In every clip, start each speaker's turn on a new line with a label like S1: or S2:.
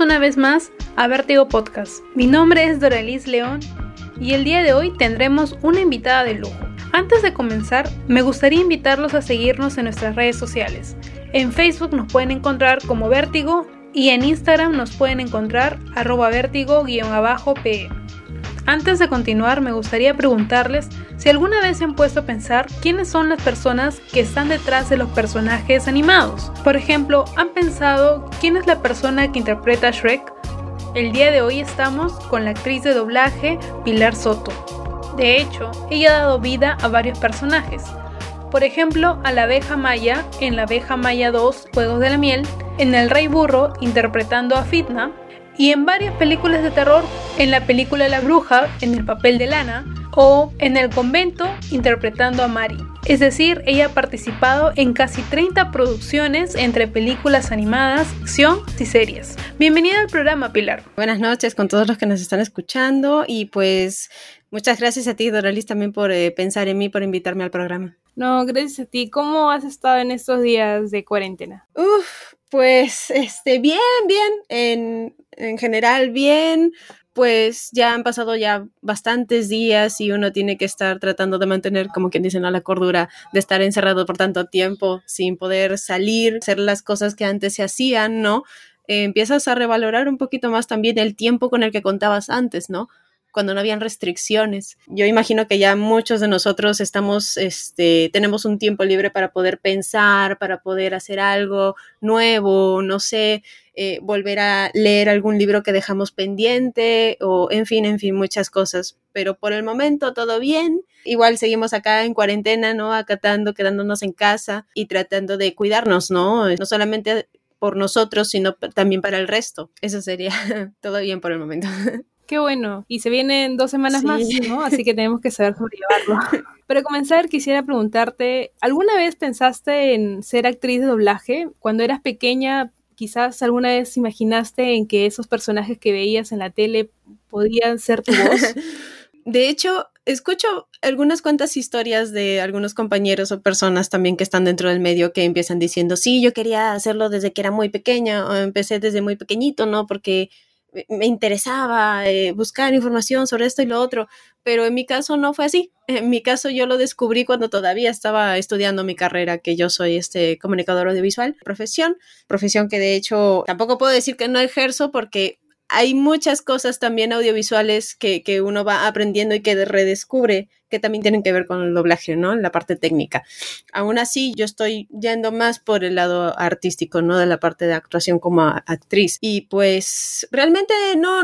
S1: Una vez más a Vértigo Podcast. Mi nombre es Doralis León y el día de hoy tendremos una invitada de lujo. Antes de comenzar, me gustaría invitarlos a seguirnos en nuestras redes sociales. En Facebook nos pueden encontrar como Vértigo y en Instagram nos pueden encontrar arroba vértigo-pe. Antes de continuar, me gustaría preguntarles si alguna vez se han puesto a pensar quiénes son las personas que están detrás de los personajes animados. Por ejemplo, ¿han pensado quién es la persona que interpreta a Shrek? El día de hoy estamos con la actriz de doblaje Pilar Soto. De hecho, ella ha dado vida a varios personajes. Por ejemplo, a la abeja Maya en la abeja Maya 2, Juegos de la Miel, en El Rey Burro interpretando a Fitna, y en varias películas de terror, en la película La Bruja, en el papel de Lana, o en El Convento, interpretando a Mari. Es decir, ella ha participado en casi 30 producciones entre películas animadas, acción y series. Bienvenida al programa, Pilar.
S2: Buenas noches con todos los que nos están escuchando y pues muchas gracias a ti, Doralis, también por eh, pensar en mí, por invitarme al programa.
S1: No, gracias a ti. ¿Cómo has estado en estos días de cuarentena?
S2: Uf, pues este, bien, bien. En, en general bien, pues ya han pasado ya bastantes días y uno tiene que estar tratando de mantener, como quien dice, ¿no? la cordura de estar encerrado por tanto tiempo sin poder salir, hacer las cosas que antes se hacían, ¿no? Eh, empiezas a revalorar un poquito más también el tiempo con el que contabas antes, ¿no? Cuando no habían restricciones. Yo imagino que ya muchos de nosotros estamos, este, tenemos un tiempo libre para poder pensar, para poder hacer algo nuevo, no sé, eh, volver a leer algún libro que dejamos pendiente o en fin, en fin, muchas cosas. Pero por el momento todo bien. Igual seguimos acá en cuarentena, ¿no? Acatando, quedándonos en casa y tratando de cuidarnos, ¿no? No solamente por nosotros, sino también para el resto. Eso sería todo bien por el momento.
S1: Qué bueno. Y se vienen dos semanas más, ¿no? Así que tenemos que saber sobrellevarlo. Para comenzar, quisiera preguntarte, ¿alguna vez pensaste en ser actriz de doblaje? Cuando eras pequeña, quizás alguna vez imaginaste en que esos personajes que veías en la tele podían ser tu voz.
S2: De hecho, escucho algunas cuantas historias de algunos compañeros o personas también que están dentro del medio que empiezan diciendo, sí, yo quería hacerlo desde que era muy pequeña o empecé desde muy pequeñito, ¿no? Porque me interesaba eh, buscar información sobre esto y lo otro, pero en mi caso no fue así. En mi caso yo lo descubrí cuando todavía estaba estudiando mi carrera, que yo soy este comunicador audiovisual, profesión, profesión que de hecho tampoco puedo decir que no ejerzo porque hay muchas cosas también audiovisuales que, que, uno va aprendiendo y que redescubre que también tienen que ver con el doblaje, ¿no? La parte técnica. Aún así, yo estoy yendo más por el lado artístico, ¿no? De la parte de actuación como actriz. Y pues realmente no,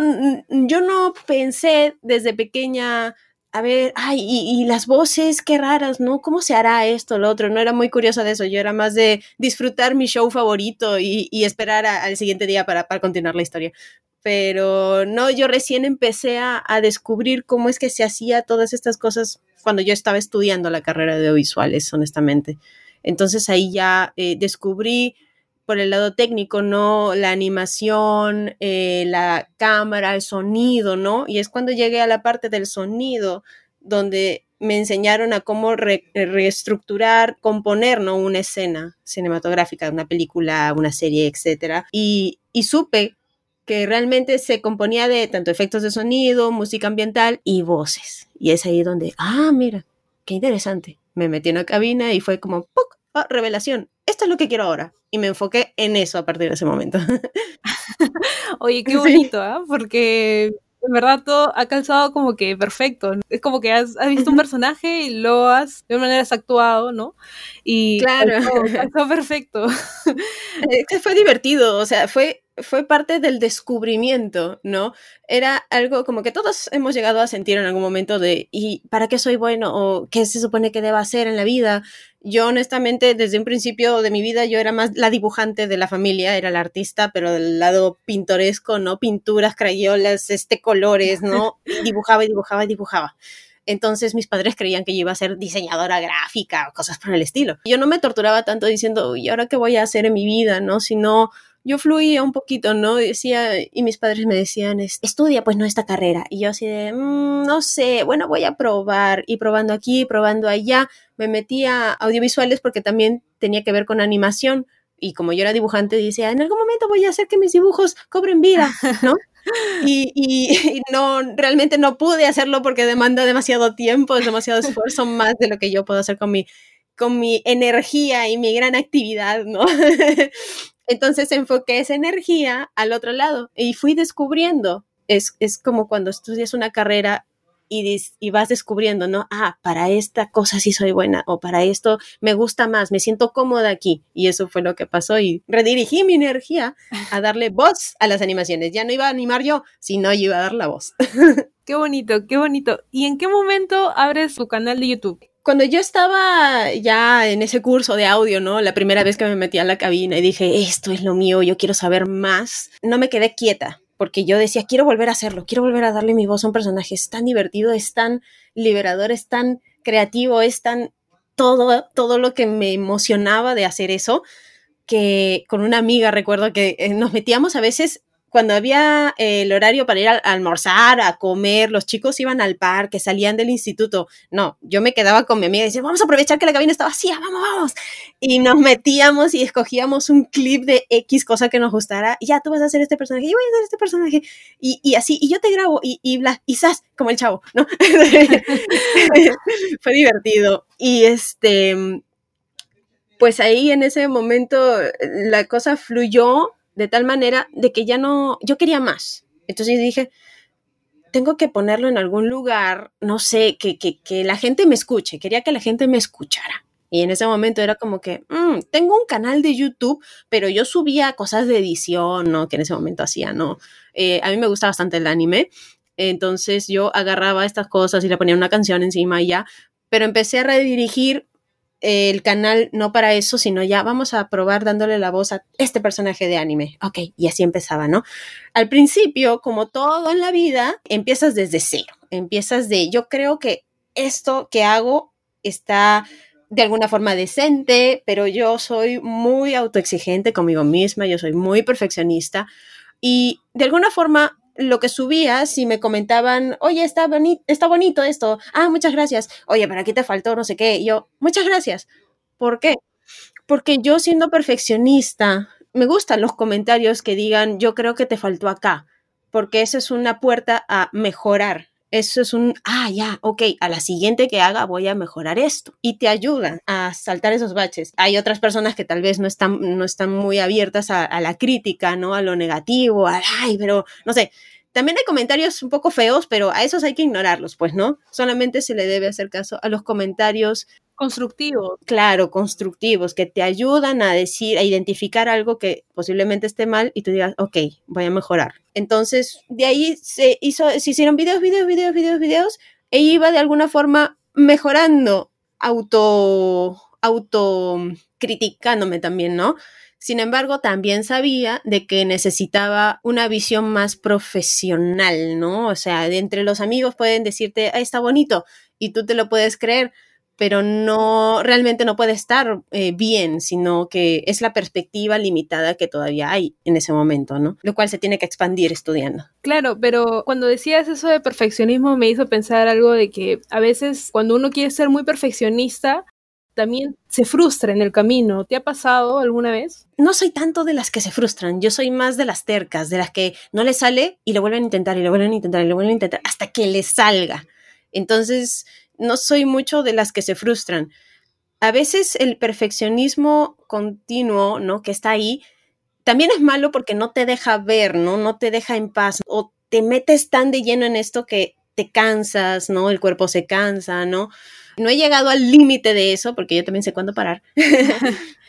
S2: yo no pensé desde pequeña a ver, ay, y, las voces, qué raras, ¿no? ¿Cómo se hará esto, lo otro? No era muy curiosa de eso, yo era más de disfrutar mi show favorito y, esperar al siguiente día para, para, continuar la historia pero no, yo recién empecé a, descubrir cómo es que se hacía todas estas cosas cuando yo estaba estudiando la carrera de audiovisuales, honestamente. Entonces ahí ya eh, descubrí por el lado técnico, ¿no? La animación, eh, la cámara, el sonido, ¿no? Y es cuando llegué a la parte del sonido, donde me enseñaron a cómo reestructurar, componer, ¿no? Una escena cinematográfica, una película, una serie, etcétera. Y, y supe que realmente se componía de tanto efectos de sonido, música ambiental y voces. Y es ahí donde, ah, mira, qué interesante. Me metí en la cabina y fue como, ¡puc! Oh, revelación, esto es lo que quiero ahora. Y me enfoqué en eso a partir de ese momento.
S1: Oye, qué bonito, ¿ah? Porque en verdad todo ha calzado como que perfecto. Es como que has, visto un personaje y lo has, de una manera has actuado, ¿no? Y
S2: claro.
S1: calzó, perfecto.
S2: fue divertido, o sea, fue fue parte del descubrimiento, ¿no? Era algo como que todos hemos llegado a sentir en algún momento de, ¿y para qué soy bueno? ¿O qué se supone que deba hacer en la vida? Yo honestamente, desde un principio de mi vida, yo era más la dibujante de la familia, era la artista, pero del lado pintoresco, ¿no? Pinturas, crayolas, este, colores, ¿no? dibujaba y dibujaba y dibujaba. Entonces mis padres creían que yo iba a ser diseñadora gráfica o cosas por el estilo. Yo no me torturaba tanto diciendo, ¿y ahora qué voy a hacer en mi vida? ¿No? Sino yo fluía un poquito, ¿no? Decía, y mis padres me decían, estudia pues no esta carrera. Y yo así de, mm, no sé, bueno, voy a probar. Y probando aquí, probando allá, me metí a audiovisuales porque también tenía que ver con animación. Y como yo era dibujante, decía, en algún momento voy a hacer que mis dibujos cobren vida, ¿no? Y, y, no, realmente no pude hacerlo porque demanda demasiado tiempo, es demasiado esfuerzo más de lo que yo puedo hacer con mi, con mi energía y mi gran actividad, ¿no? Entonces enfoqué esa energía al otro lado y fui descubriendo. Es, es como cuando estudias una carrera y, y, vas descubriendo, ¿no? Ah, para esta cosa sí soy buena o para esto me gusta más, me siento cómoda aquí. Y eso fue lo que pasó y redirigí mi energía a darle voz a las animaciones. Ya no iba a animar yo, sino yo iba a dar la voz.
S1: Qué bonito, qué bonito. ¿Y en qué momento abres tu canal de YouTube?
S2: Cuando yo estaba ya en ese curso de audio, ¿no? La primera vez que me metí a la cabina y dije, esto es lo mío, yo quiero saber más, no me quedé quieta porque yo decía, quiero volver a hacerlo, quiero volver a darle mi voz a un personaje, es tan divertido, es tan liberador, es tan creativo, es tan todo, todo lo que me emocionaba de hacer eso, que con una amiga recuerdo que eh, nos metíamos a veces cuando había eh, el horario para ir a, almorzar, a comer, los chicos iban al parque, salían del instituto. No, yo me quedaba con mi amiga y decía, vamos a aprovechar que la cabina está vacía, vamos, vamos. Y nos metíamos y escogíamos un clip de X cosa que nos gustara. Y ya tú vas a hacer este personaje, yo voy a hacer este personaje. Y, y así, y yo te grabo y, y bla, y sas, como el chavo, ¿no? Fue divertido. Y este, pues ahí en ese momento la cosa fluyó de tal manera de que ya no, yo quería más. Entonces dije, tengo que ponerlo en algún lugar, no sé, que, que, que, la gente me escuche, quería que la gente me escuchara. Y en ese momento era como que, mm, tengo un canal de YouTube, pero yo subía cosas de edición, ¿no? Que en ese momento hacía, ¿no? Eh, a mí me gusta bastante el anime, entonces yo agarraba estas cosas y le ponía una canción encima y ya, pero empecé a redirigir el canal no para eso, sino ya vamos a probar dándole la voz a este personaje de anime. Ok, y así empezaba, ¿no? Al principio, como todo en la vida, empiezas desde cero. Empiezas de, yo creo que esto que hago está de alguna forma decente, pero yo soy muy autoexigente conmigo misma, yo soy muy perfeccionista y de alguna forma lo que subía, si me comentaban, oye, está, boni está bonito esto, ah, muchas gracias, oye, pero aquí te faltó no sé qué, y yo, muchas gracias. ¿Por qué? Porque yo siendo perfeccionista, me gustan los comentarios que digan, yo creo que te faltó acá, porque eso es una puerta a mejorar. Eso es un, ah, ya, ok, a la siguiente que haga voy a mejorar esto. Y te ayuda a saltar esos baches. Hay otras personas que tal vez no están, no están muy abiertas a, la crítica, ¿no? A lo negativo, a, ay, pero, no sé, también hay comentarios un poco feos, pero a esos hay que ignorarlos, pues, ¿no? Solamente se le debe hacer caso a los comentarios
S1: constructivos.
S2: Claro, constructivos, que te ayudan a decir, a identificar algo que posiblemente esté mal y tú digas, ok, voy a mejorar. Entonces, de ahí se hizo, se hicieron videos, videos, videos, videos, videos, e iba de alguna forma mejorando, auto, auto criticándome también, ¿no? Sin embargo, también sabía de que necesitaba una visión más profesional, ¿no? O sea, de entre los amigos pueden decirte, ah, está bonito, y tú te lo puedes creer, pero no, realmente no puede estar eh, bien, sino que es la perspectiva limitada que todavía hay en ese momento, ¿no? Lo cual se tiene que expandir estudiando.
S1: Claro, pero cuando decías eso de perfeccionismo me hizo pensar algo de que a veces cuando uno quiere ser muy perfeccionista, también se frustra en el camino. ¿Te ha pasado alguna vez?
S2: No soy tanto de las que se frustran, yo soy más de las tercas, de las que no les sale y lo vuelven a intentar y lo vuelven a intentar y lo vuelven a intentar hasta que les salga. Entonces, no soy mucho de las que se frustran. A veces el perfeccionismo continuo, ¿no? Que está ahí, también es malo porque no te deja ver, ¿no? No te deja en paz o te metes tan de lleno en esto que te cansas, ¿no? El cuerpo se cansa, ¿no? No he llegado al límite de eso porque yo también sé cuándo parar.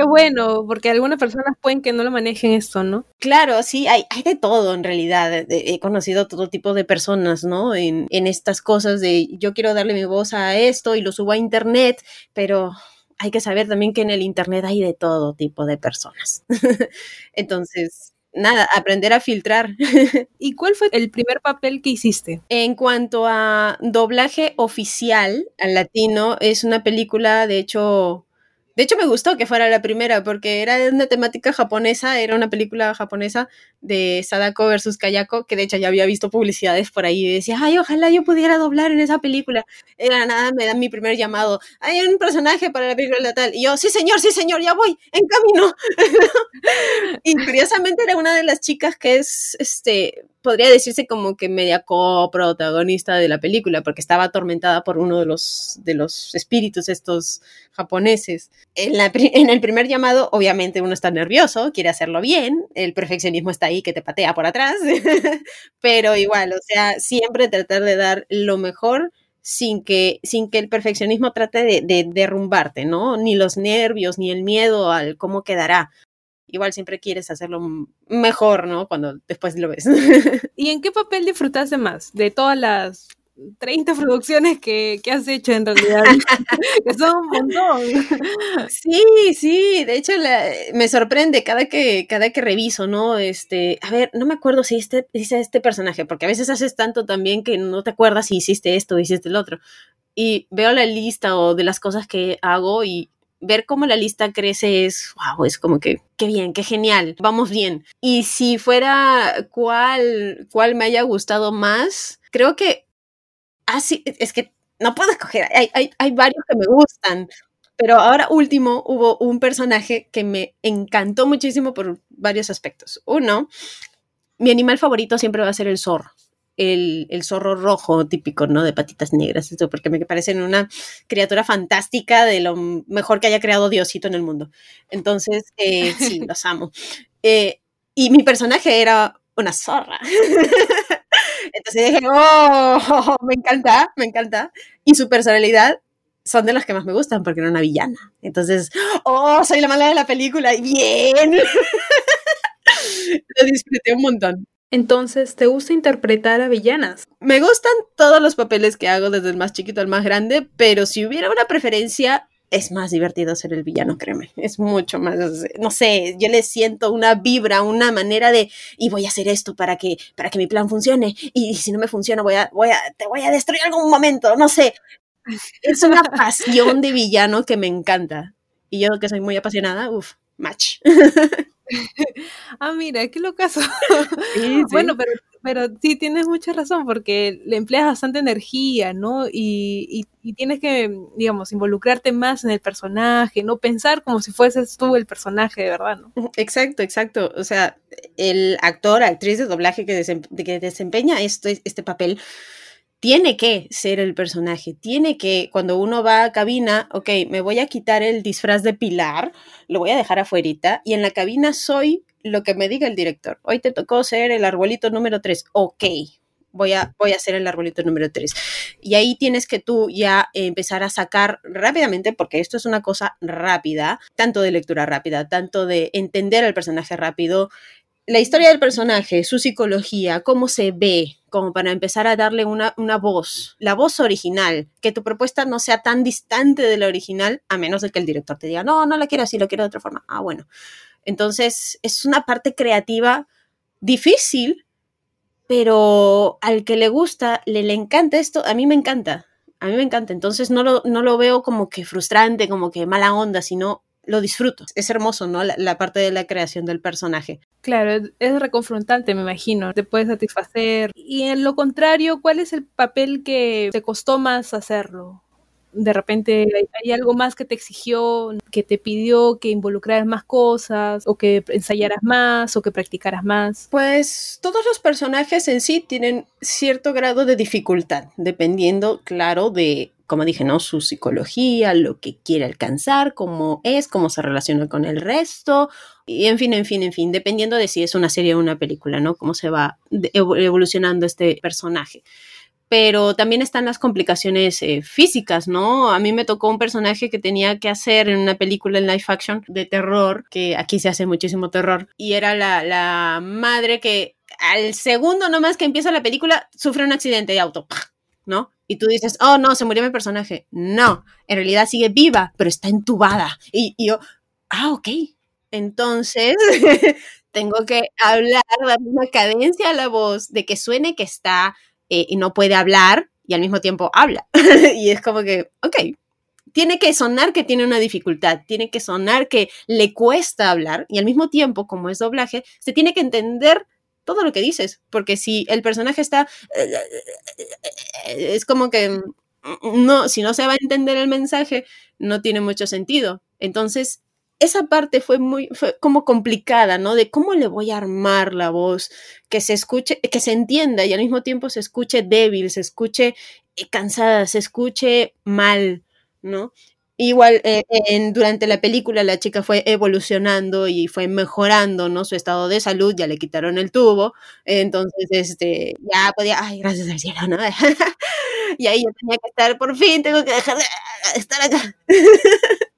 S1: Qué bueno, porque algunas personas pueden que no lo manejen esto, ¿no?
S2: Claro, sí, hay, hay de todo en realidad. He conocido todo tipo de personas, ¿no? En, en estas cosas de yo quiero darle mi voz a esto y lo subo a internet, pero hay que saber también que en el internet hay de todo tipo de personas. Entonces, nada, aprender a filtrar.
S1: ¿Y cuál fue el primer papel que hiciste?
S2: En cuanto a doblaje oficial al latino, es una película, de hecho, de hecho me gustó que fuera la primera porque era una temática japonesa, era una película japonesa de Sadako versus Kayako, que de hecho ya había visto publicidades por ahí y decía, ay, ojalá yo pudiera doblar en esa película. Era nada, me dan mi primer llamado, hay un personaje para la película tal. Y yo, sí señor, sí señor, ya voy, en camino. y curiosamente era una de las chicas que es, este, podría decirse como que media coprotagonista de la película, porque estaba atormentada por uno de los, de los espíritus estos japoneses. En, la, en el primer llamado, obviamente uno está nervioso, quiere hacerlo bien, el perfeccionismo está ahí que te patea por atrás, pero igual, o sea, siempre tratar de dar lo mejor sin que, sin que el perfeccionismo trate de, de, derrumbarte, ¿no? Ni los nervios, ni el miedo al cómo quedará igual siempre quieres hacerlo mejor, ¿no? Cuando después lo ves.
S1: ¿Y en qué papel disfrutaste más de todas las 30 producciones que, has hecho en realidad? que son un montón.
S2: Sí, sí, de hecho me sorprende cada que, cada que reviso, ¿no? Este, a ver, no me acuerdo si este, dice este personaje, porque a veces haces tanto también que no te acuerdas si hiciste esto o hiciste el otro. Y veo la lista o de las cosas que hago y ver cómo la lista crece es, wow, es como que, qué bien, qué genial, vamos bien. Y si fuera cuál, cuál me haya gustado más, creo que, así, ah, es que no puedo escoger, hay, hay, hay varios que me gustan, pero ahora último hubo un personaje que me encantó muchísimo por varios aspectos. Uno, mi animal favorito siempre va a ser el zorro el, zorro rojo típico, ¿no? De patitas negras, esto, porque me parecen una criatura fantástica de lo mejor que haya creado Diosito en el mundo. Entonces, eh, sí, los amo. Eh, y mi personaje era una zorra. Entonces dije, oh, me encanta, me encanta. Y su personalidad son de las que más me gustan porque era una villana. Entonces, oh, soy la mala de la película. Y bien. Lo disfruté un montón.
S1: Entonces, ¿te gusta interpretar a villanas?
S2: Me gustan todos los papeles que hago, desde el más chiquito al más grande, pero si hubiera una preferencia, es más divertido ser el villano, créeme. Es mucho más, no sé, yo le siento una vibra, una manera de, y voy a hacer esto para que, para que mi plan funcione, y, si no me funciona, voy a, voy a, te voy a destruir algún momento, no sé. Es una pasión de villano que me encanta. Y yo que soy muy apasionada, uff, match.
S1: ah, mira, qué locazo. Bueno, pero, pero sí tienes mucha razón, porque le empleas bastante energía, ¿no? Y, y, tienes que, digamos, involucrarte más en el personaje, no pensar como si fueses tú el personaje de verdad, ¿no?
S2: Exacto, exacto. O sea, el actor, actriz de doblaje que, que desempeña este, este papel tiene que ser el personaje, tiene que, cuando uno va a cabina, ok, me voy a quitar el disfraz de Pilar, lo voy a dejar afuera y en la cabina soy lo que me diga el director. Hoy te tocó ser el arbolito número 3, ok, voy a, voy a ser el arbolito número 3. Y ahí tienes que tú ya empezar a sacar rápidamente, porque esto es una cosa rápida, tanto de lectura rápida, tanto de entender al personaje rápido, la historia del personaje, su psicología, cómo se ve, como para empezar a darle una, una, voz, la voz original, que tu propuesta no sea tan distante de la original, a menos de que el director te diga, no, no la quiero así, lo quiero de otra forma. Ah, bueno. Entonces, es una parte creativa difícil, pero al que le gusta, le, le encanta esto, a mí me encanta, a mí me encanta. Entonces, no lo, no lo veo como que frustrante, como que mala onda, sino lo disfruto. Es hermoso, ¿no? La, parte de la creación del personaje.
S1: Claro, es reconfrontante, me imagino. Te puede satisfacer. Y en lo contrario, ¿cuál es el papel que te costó más hacerlo? De repente hay, algo más que te exigió, que te pidió que involucraras más cosas, o que ensayaras más, o que practicaras más.
S2: Pues todos los personajes en sí tienen cierto grado de dificultad, dependiendo, claro, de como dije, ¿no? Su psicología, lo que quiere alcanzar, cómo es, cómo se relaciona con el resto, y en fin, en fin, en fin, dependiendo de si es una serie o una película, ¿no? Cómo se va evolucionando este personaje. Pero también están las complicaciones eh, físicas, ¿no? A mí me tocó un personaje que tenía que hacer en una película en live action de terror, que aquí se hace muchísimo terror, y era la, la madre que al segundo nomás que empieza la película sufre un accidente de auto, ¿no? y tú dices, oh no, se murió mi personaje. No, en realidad sigue viva, pero está entubada. Y, yo, ah, ok. Entonces, tengo que hablar, darle una cadencia a la voz de que suene que está eh, y no puede hablar y al mismo tiempo habla. y es como que, ok, tiene que sonar que tiene una dificultad, tiene que sonar que le cuesta hablar y al mismo tiempo, como es doblaje, se tiene que entender todo lo que dices, porque si el personaje está, es como que no, si no se va a entender el mensaje, no tiene mucho sentido. Entonces, esa parte fue muy, fue como complicada, ¿no? De cómo le voy a armar la voz, que se escuche, que se entienda y al mismo tiempo se escuche débil, se escuche cansada, se escuche mal, ¿no? Igual eh, en, durante la película la chica fue evolucionando y fue mejorando, ¿no? Su estado de salud, ya le quitaron el tubo, entonces, este, ya podía, ay, gracias al cielo, ¿no? y ahí yo tenía que estar, por fin, tengo que dejar de estar acá.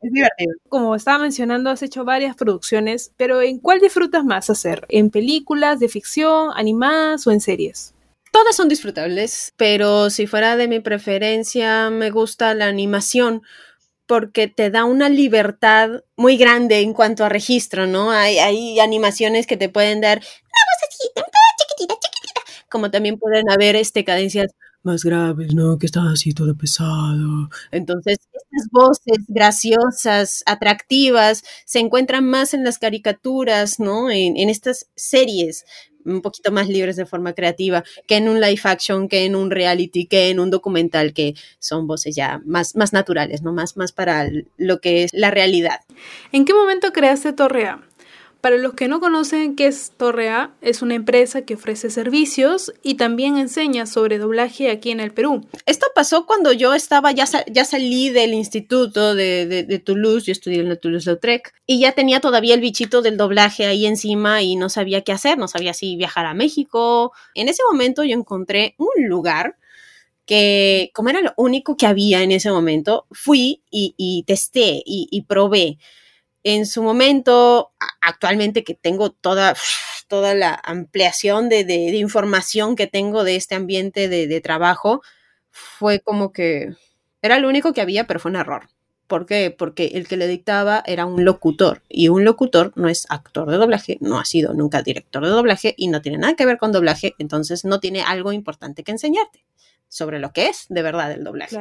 S1: Es divertido. Como estaba mencionando, has hecho varias producciones, pero ¿en cuál disfrutas más hacer? ¿En películas de ficción, animadas o en series?
S2: Todas son disfrutables, pero si fuera de mi preferencia, me gusta la animación porque te da una libertad muy grande en cuanto a registro, ¿no? Hay, animaciones que te pueden dar una chiquitita, chiquitita, como también pueden haber este, cadencias más graves, ¿no? Que está así todo pesado. Entonces, estas voces graciosas, atractivas, se encuentran más en las caricaturas, ¿no? En, en estas series un poquito más libres de forma creativa que en un live action, que en un reality, que en un documental, que son voces ya más, más naturales, ¿no? Más, más para lo que es la realidad.
S1: ¿En qué momento creaste Torrea? Para los que no conocen qué es Torrea, es una empresa que ofrece servicios y también enseña sobre doblaje aquí en el Perú.
S2: Esto pasó cuando yo estaba, ya, ya salí del instituto de, de, Toulouse, yo estudié en la Toulouse-Lautrec, y ya tenía todavía el bichito del doblaje ahí encima y no sabía qué hacer, no sabía si viajar a México. En ese momento yo encontré un lugar que como era lo único que había en ese momento, fui y, y testé y, y probé en su momento, actualmente que tengo toda, toda la ampliación de, información que tengo de este ambiente de, trabajo, fue como que era lo único que había, pero fue un error. ¿Por qué? Porque el que le dictaba era un locutor y un locutor no es actor de doblaje, no ha sido nunca director de doblaje y no tiene nada que ver con doblaje, entonces no tiene algo importante que enseñarte sobre lo que es de verdad el doblaje.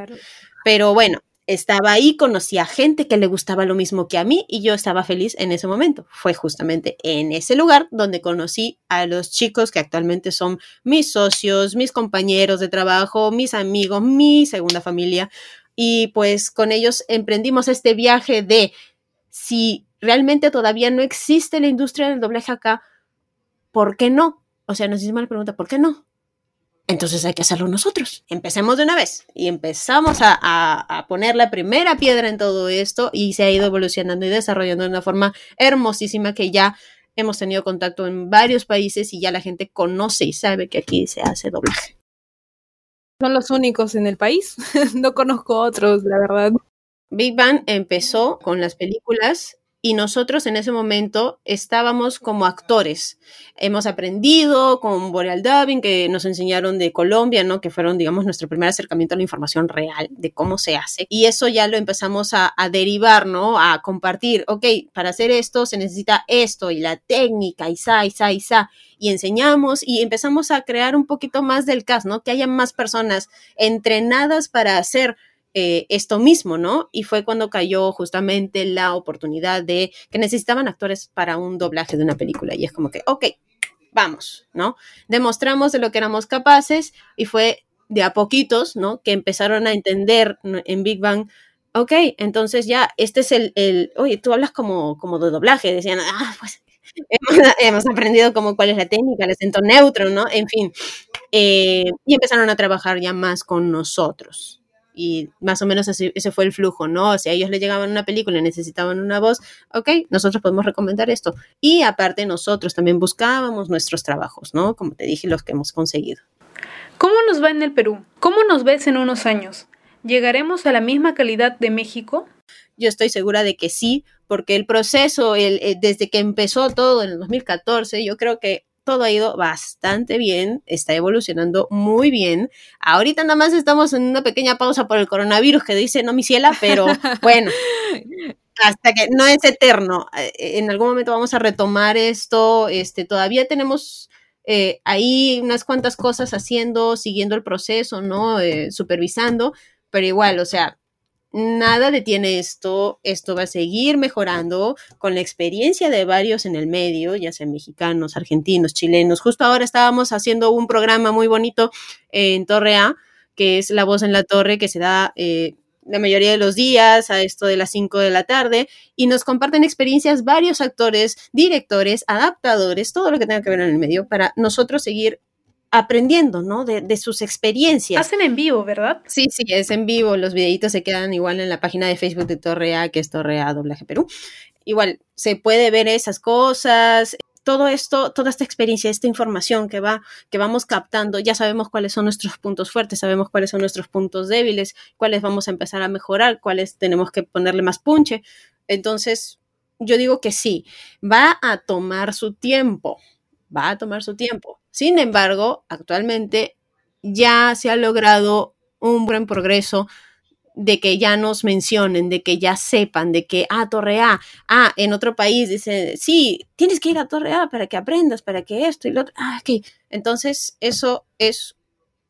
S2: Pero bueno, estaba ahí, conocía gente que le gustaba lo mismo que a mí y yo estaba feliz en ese momento. Fue justamente en ese lugar donde conocí a los chicos que actualmente son mis socios, mis compañeros de trabajo, mis amigos, mi segunda familia. Y pues con ellos emprendimos este viaje de si realmente todavía no existe la industria del doblaje acá, ¿por qué no? O sea, nos hicimos la pregunta, ¿por qué no? Entonces hay que hacerlo nosotros. Empecemos de una vez y empezamos a, poner la primera piedra en todo esto y se ha ido evolucionando y desarrollando de una forma hermosísima que ya hemos tenido contacto en varios países y ya la gente conoce y sabe que aquí se hace doblaje.
S1: Son los únicos en el país. no conozco otros, la verdad.
S2: Big Bang empezó con las películas y nosotros en ese momento estábamos como actores. Hemos aprendido con Boreal Dubbing, que nos enseñaron de Colombia, ¿no? Que fueron, digamos, nuestro primer acercamiento a la información real de cómo se hace. Y eso ya lo empezamos a, derivar, ¿no? A compartir, ok, para hacer esto se necesita esto y la técnica, y sa, y sa, y sa. Y enseñamos y empezamos a crear un poquito más del cast, ¿no? Que haya más personas entrenadas para hacer eh, esto mismo, ¿no? Y fue cuando cayó justamente la oportunidad de que necesitaban actores para un doblaje de una película. Y es como que, ok, vamos, ¿no? Demostramos de lo que éramos capaces y fue de a poquitos, ¿no? Que empezaron a entender en Big Bang, ok, entonces ya, este es el, el oye, tú hablas como, como de doblaje, decían, ah, pues hemos, aprendido como cuál es la técnica, el acento neutro, ¿no? En fin, eh, y empezaron a trabajar ya más con nosotros, y más o menos ese fue el flujo, ¿no? Si a ellos les llegaban una película y necesitaban una voz, ok, nosotros podemos recomendar esto. Y aparte nosotros también buscábamos nuestros trabajos, ¿no? Como te dije, los que hemos conseguido.
S1: ¿Cómo nos va en el Perú? ¿Cómo nos ves en unos años? ¿Llegaremos a la misma calidad de México?
S2: Yo estoy segura de que sí, porque el proceso, el, eh, desde que empezó todo en el 2014, yo creo que todo ha ido bastante bien, está evolucionando muy bien. Ahorita nada más estamos en una pequeña pausa por el coronavirus que dice no mi ciela, pero bueno, hasta que no es eterno. Eh, en algún momento vamos a retomar esto. Este, todavía tenemos eh, ahí unas cuantas cosas haciendo, siguiendo el proceso, ¿no? Eh, supervisando, pero igual, o sea, nada detiene esto, esto va a seguir mejorando con la experiencia de varios en el medio, ya sean mexicanos, argentinos, chilenos. Justo ahora estábamos haciendo un programa muy bonito en Torre A, que es La Voz en la Torre, que se da eh, la mayoría de los días a esto de las 5 de la tarde y nos comparten experiencias varios actores, directores, adaptadores, todo lo que tenga que ver en el medio para nosotros seguir aprendiendo, ¿no? De, sus experiencias.
S1: Hacen en vivo, ¿verdad?
S2: Sí, sí, es en vivo. Los videitos se quedan igual en la página de Facebook de Torrea, que es Torrea Doblaje Perú. Igual, se puede ver esas cosas. Todo esto, toda esta experiencia, esta información que va, que vamos captando, ya sabemos cuáles son nuestros puntos fuertes, sabemos cuáles son nuestros puntos débiles, cuáles vamos a empezar a mejorar, cuáles tenemos que ponerle más punche. Entonces, yo digo que sí, va a tomar su tiempo, va a tomar su tiempo sin embargo, actualmente ya se ha logrado un buen progreso de que ya nos mencionen, de que ya sepan, de que, ah, Torre A, ah, en otro país dice, sí, tienes que ir a Torre A para que aprendas, para que esto y lo otro, ah, ok. Entonces, eso es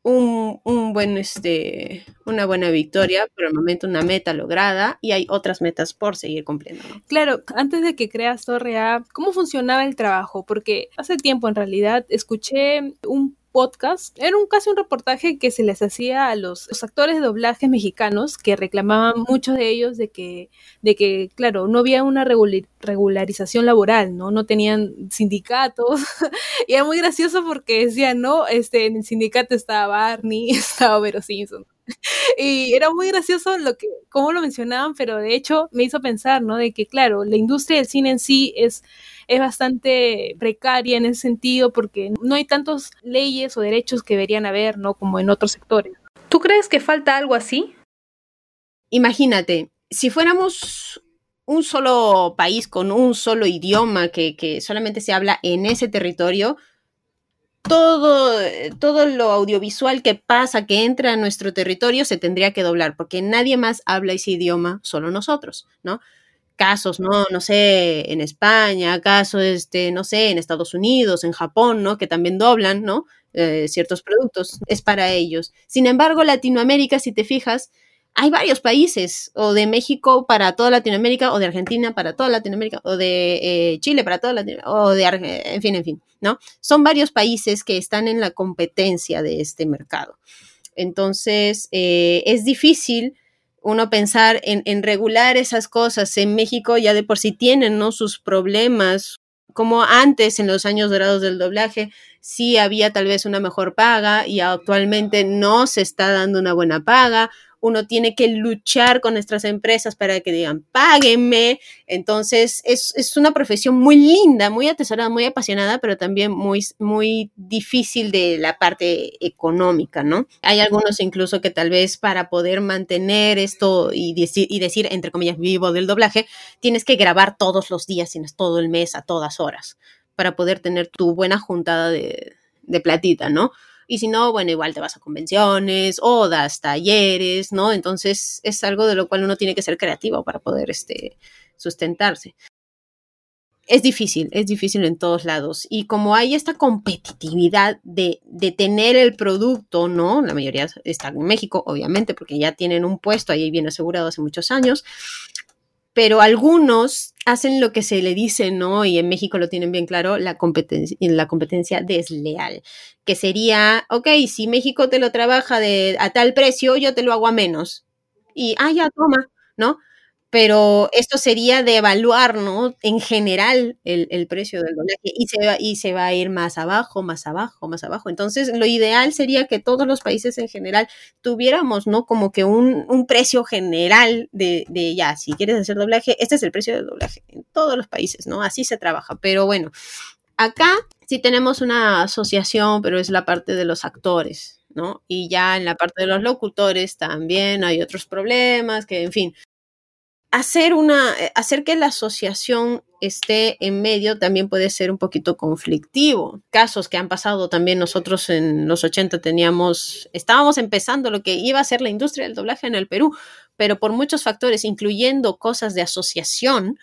S2: un, buen, este, una buena victoria, por el momento una meta lograda y hay otras metas por seguir cumpliendo.
S1: Claro, antes de que creas Torre A, ¿cómo funcionaba el trabajo? Porque hace tiempo en realidad escuché un podcast. Era un, casi un reportaje que se les hacía a los, actores de doblaje mexicanos que reclamaban muchos de ellos de que, de que claro, no había una regularización laboral, ¿no? No tenían sindicatos. y era muy gracioso porque decían, no, este, en el sindicato estaba Barney, estaba Vero Simpson. y era muy gracioso lo que, cómo lo mencionaban, pero de hecho me hizo pensar, ¿no? De que, claro, la industria del cine en sí es es bastante precaria en ese sentido porque no hay tantas leyes o derechos que deberían haber, ¿no? Como en otros sectores. ¿Tú crees que falta algo así?
S2: Imagínate, si fuéramos un solo país con un solo idioma que, que solamente se habla en ese territorio, todo, todo lo audiovisual que pasa, que entra a nuestro territorio, se tendría que doblar, porque nadie más habla ese idioma, solo nosotros, ¿no? casos, ¿no? No sé, en España, casos, este, no sé, en Estados Unidos, en Japón, ¿no? Que también doblan, ¿no? Eh, ciertos productos, es para ellos. Sin embargo, Latinoamérica, si te fijas, hay varios países, o de México para toda Latinoamérica, o de Argentina para toda Latinoamérica, o de eh, Chile para toda Latinoamérica, o de, en fin, en fin, ¿no? Son varios países que están en la competencia de este mercado. Entonces, eh, es difícil uno pensar en, regular esas cosas. En México ya de por sí tienen, ¿no? Sus problemas, como antes en los años dorados del doblaje, sí había tal vez una mejor paga y actualmente no se está dando una buena paga uno tiene que luchar con nuestras empresas para que digan, páguenme. Entonces, es, una profesión muy linda, muy atesorada, muy apasionada, pero también muy, muy difícil de la parte económica, ¿no? Hay algunos incluso que tal vez para poder mantener esto y decir, y decir entre comillas, vivo del doblaje, tienes que grabar todos los días, tienes todo el mes, a todas horas, para poder tener tu buena juntada de, de platita, ¿no? Y si no, bueno, igual te vas a convenciones o das talleres, ¿no? Entonces es algo de lo cual uno tiene que ser creativo para poder este, sustentarse. Es difícil, es difícil en todos lados. Y como hay esta competitividad de, de tener el producto, ¿no? La mayoría está en México, obviamente, porque ya tienen un puesto ahí bien asegurado hace muchos años pero algunos hacen lo que se le dice, ¿no? Y en México lo tienen bien claro, la competencia, la competencia desleal, que sería, ok, si México te lo trabaja de, a tal precio, yo te lo hago a menos. Y, ah, ya, toma, ¿no? Pero esto sería de evaluar, ¿no? En general el, precio del doblaje y se, va, y se va a ir más abajo, más abajo, más abajo. Entonces, lo ideal sería que todos los países en general tuviéramos, ¿no? Como que un, precio general de, de, ya, si quieres hacer doblaje, este es el precio del doblaje en todos los países, ¿no? Así se trabaja. Pero bueno, acá sí tenemos una asociación, pero es la parte de los actores. ¿no? Y ya en la parte de los locutores también hay otros problemas que, en fin, hacer una, eh, hacer que la asociación esté en medio también puede ser un poquito conflictivo. Casos que han pasado también nosotros en los 80 teníamos, estábamos empezando lo que iba a ser la industria del doblaje en el Perú, pero por muchos factores, incluyendo cosas de asociación,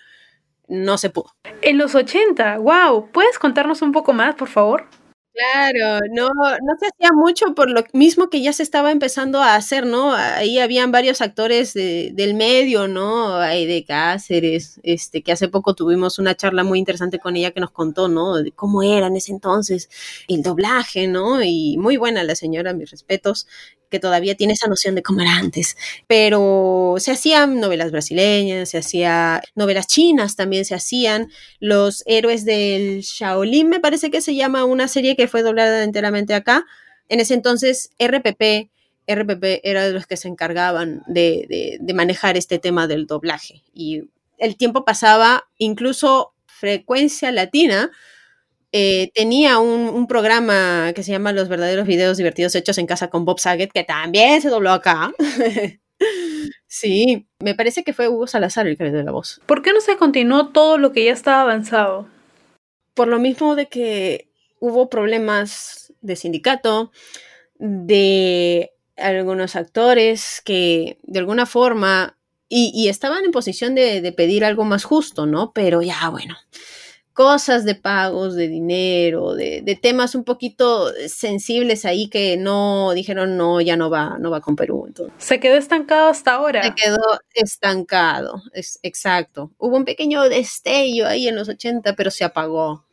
S2: no se pudo.
S1: En los 80, wow, ¿puedes contarnos un poco más, por favor?
S2: Claro, no, no se hacía mucho por lo mismo que ya se estaba empezando a hacer, ¿no? Ahí habían varios actores de, del medio, ¿no? Ahí de Cáceres, este, que hace poco tuvimos una charla muy interesante con ella que nos contó, ¿no? De cómo era en ese entonces el doblaje, ¿no? Y muy buena la señora, mis respetos que todavía tiene esa noción de cómo era antes. Pero se hacían novelas brasileñas, se hacían novelas chinas también se hacían. Los héroes del Shaolin, me parece que se llama una serie que fue doblada enteramente acá. En ese entonces, RPP, RPP era de los que se encargaban de, de manejar este tema del doblaje. Y el tiempo pasaba, incluso frecuencia latina, eh, tenía un, programa que se llama Los verdaderos videos divertidos hechos en casa con Bob Saget, que también se dobló acá. sí, me parece que fue Hugo Salazar el que le dio la voz.
S1: ¿Por qué no se continuó todo lo que ya estaba avanzado?
S2: Por lo mismo de que hubo problemas de sindicato, de algunos actores que de alguna forma, y, estaban en posición de, de pedir algo más justo, ¿no? Pero ya, bueno, cosas de pagos, de dinero, de, temas un poquito sensibles ahí que no dijeron no, ya no va, no va con Perú. Entonces.
S1: Se quedó estancado hasta ahora.
S2: Se quedó estancado, es, exacto. Hubo un pequeño destello ahí en los 80, pero se apagó.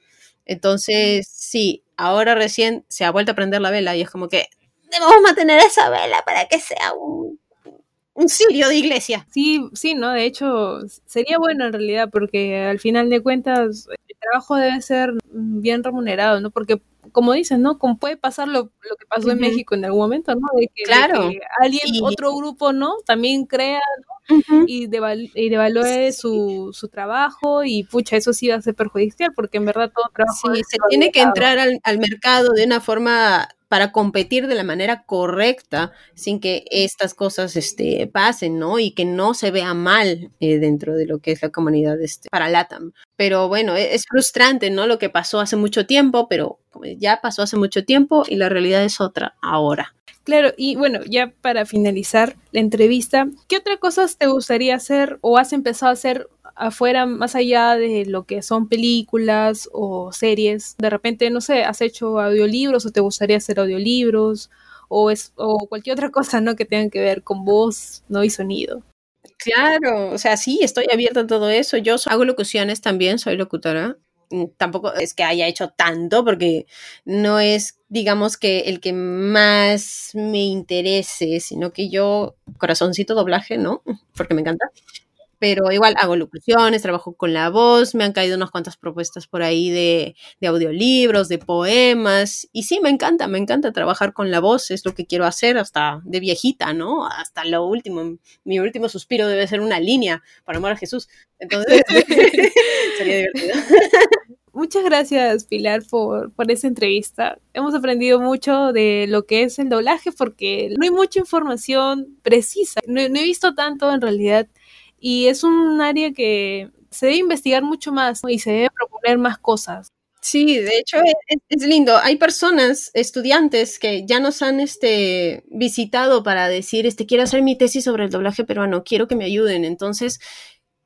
S2: Entonces, sí, ahora recién se ha vuelto a prender la vela y es como que debemos mantener esa vela para que sea un un sirio de iglesia.
S1: Sí, sí, ¿no? De hecho, sería bueno en realidad, porque al final de cuentas el trabajo debe ser bien remunerado, ¿no? Porque como dices, ¿no? Como puede pasar lo, que pasó en México en algún momento, ¿no? De que,
S2: claro.
S1: alguien, otro grupo, ¿no? También crea, ¿no? y, y, devalúe su, su, trabajo y pucha, eso sí va a ser perjudicial porque en verdad todo trabajo...
S2: Sí, se tiene que entrar al, al mercado de una forma para competir de la manera correcta sin que estas cosas este, pasen, ¿no? Y que no se vea mal eh, dentro de lo que es la comunidad este, para LATAM. Pero bueno, e-, es, frustrante, ¿no? Lo que pasó hace mucho tiempo, pero ya pasó hace mucho tiempo y la realidad es otra ahora.
S1: Claro, y bueno, ya para finalizar la entrevista, ¿qué otra cosas te gustaría hacer o has empezado a hacer afuera, más allá de lo que son películas o series, de repente, no sé, has hecho audiolibros o te gustaría hacer audiolibros o, es, o cualquier otra cosa, ¿no? Que tenga que ver con voz, ¿no? Y sonido.
S2: Claro, o sea, sí, estoy abierta a todo eso. Yo hago locuciones también, soy locutora. Mm, tampoco es que haya hecho tanto porque no es, digamos que el que más me interese, sino que yo, corazoncito doblaje, ¿no? Porque me encanta pero igual hago locuciones, trabajo con la voz, me han caído unas cuantas propuestas por ahí de, de, audiolibros, de poemas, y sí, me encanta, me encanta trabajar con la voz, es lo que quiero hacer hasta de viejita, ¿no? Hasta lo último, mi último suspiro debe ser una línea, para amor a Jesús, entonces sería divertido.
S1: Muchas gracias, Pilar, por, por esa entrevista. Hemos aprendido mucho de lo que es el doblaje porque no hay mucha información precisa. no he visto tanto en realidad y es un área que se debe investigar mucho más y se debe proponer más cosas.
S2: Sí, de hecho es, lindo. Hay personas, estudiantes, que ya nos han este, visitado para decir, este, quiero hacer mi tesis sobre el doblaje peruano, quiero que me ayuden. Entonces,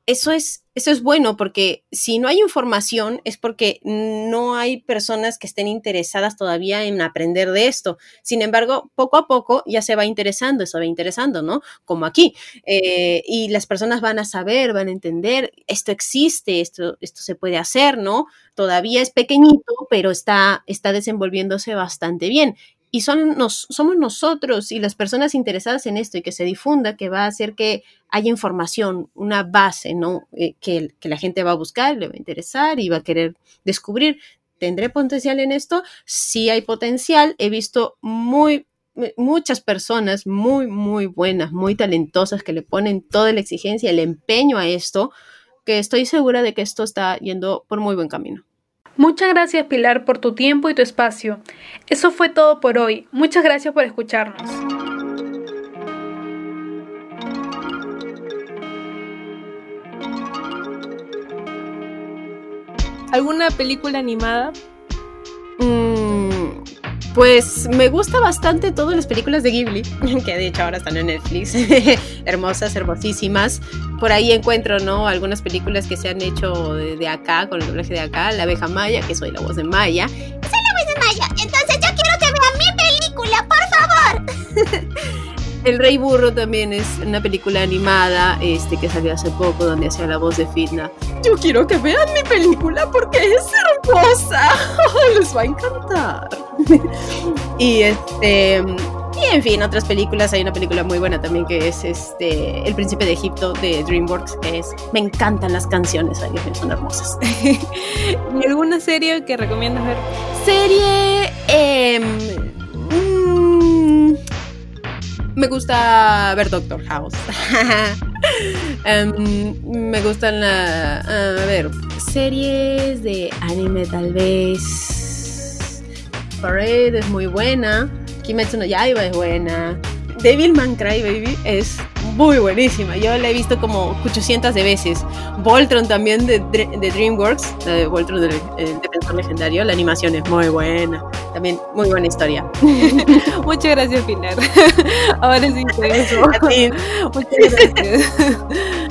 S2: eso es, eso es bueno porque si no hay información es porque no hay personas que estén interesadas todavía en aprender de esto. Sin embargo, poco a poco ya se va interesando, se va interesando, ¿no? Como aquí. Eh, y las personas van a saber, van a entender, esto existe, esto, esto se puede hacer, ¿no? Todavía es pequeñito, pero está, está desenvolviéndose bastante bien y son nos, somos nosotros y las personas interesadas en esto y que se difunda que va a hacer que haya información, una base, ¿no? Eh, que, que, la gente va a buscar, le va a interesar y va a querer descubrir. ¿Tendré potencial en esto? Sí hay potencial. He visto muy muchas personas muy, muy buenas, muy talentosas que le ponen toda la exigencia, el empeño a esto, que estoy segura de que esto está yendo por muy buen camino.
S1: Muchas gracias Pilar por tu tiempo y tu espacio. Eso fue todo por hoy. Muchas gracias por escucharnos. ¿Alguna película animada?
S2: Mm, pues me gusta bastante todas las películas de Ghibli, que de hecho ahora están en Netflix, hermosas, hermosísimas. Por ahí encuentro, ¿no? Algunas películas que se han hecho de, acá, con el doblaje de acá, La abeja Maya, que soy la voz de Maya. Soy la voz de Maya
S3: ya. Entonces yo quiero que vean mi película, por favor.
S2: El Rey Burro también es una película animada este, que salió hace poco donde hacía la voz de Fitna. Yo quiero que vean mi película porque es hermosa. Les va a encantar. y este y en fin, otras películas, hay una película muy buena también que es este El Príncipe de Egipto de DreamWorks, que es me encantan las canciones, ay, son hermosas.
S1: ¿Y alguna serie que recomiendas ver?
S2: Serie mm, me gusta ver Doctor House. Em, me gustan la, a ver, series de anime tal vez. Parade es muy buena. Kimetsu no Yaiba es buena. Devilman Crybaby es muy buenísima. Yo la he visto como 800 de veces. Voltron también de, de DreamWorks, la de Voltron del Defensor Legendario. La animación es muy buena. También muy buena historia.
S1: Muchas gracias, Pilar. Ahora sí te. Muchas gracias.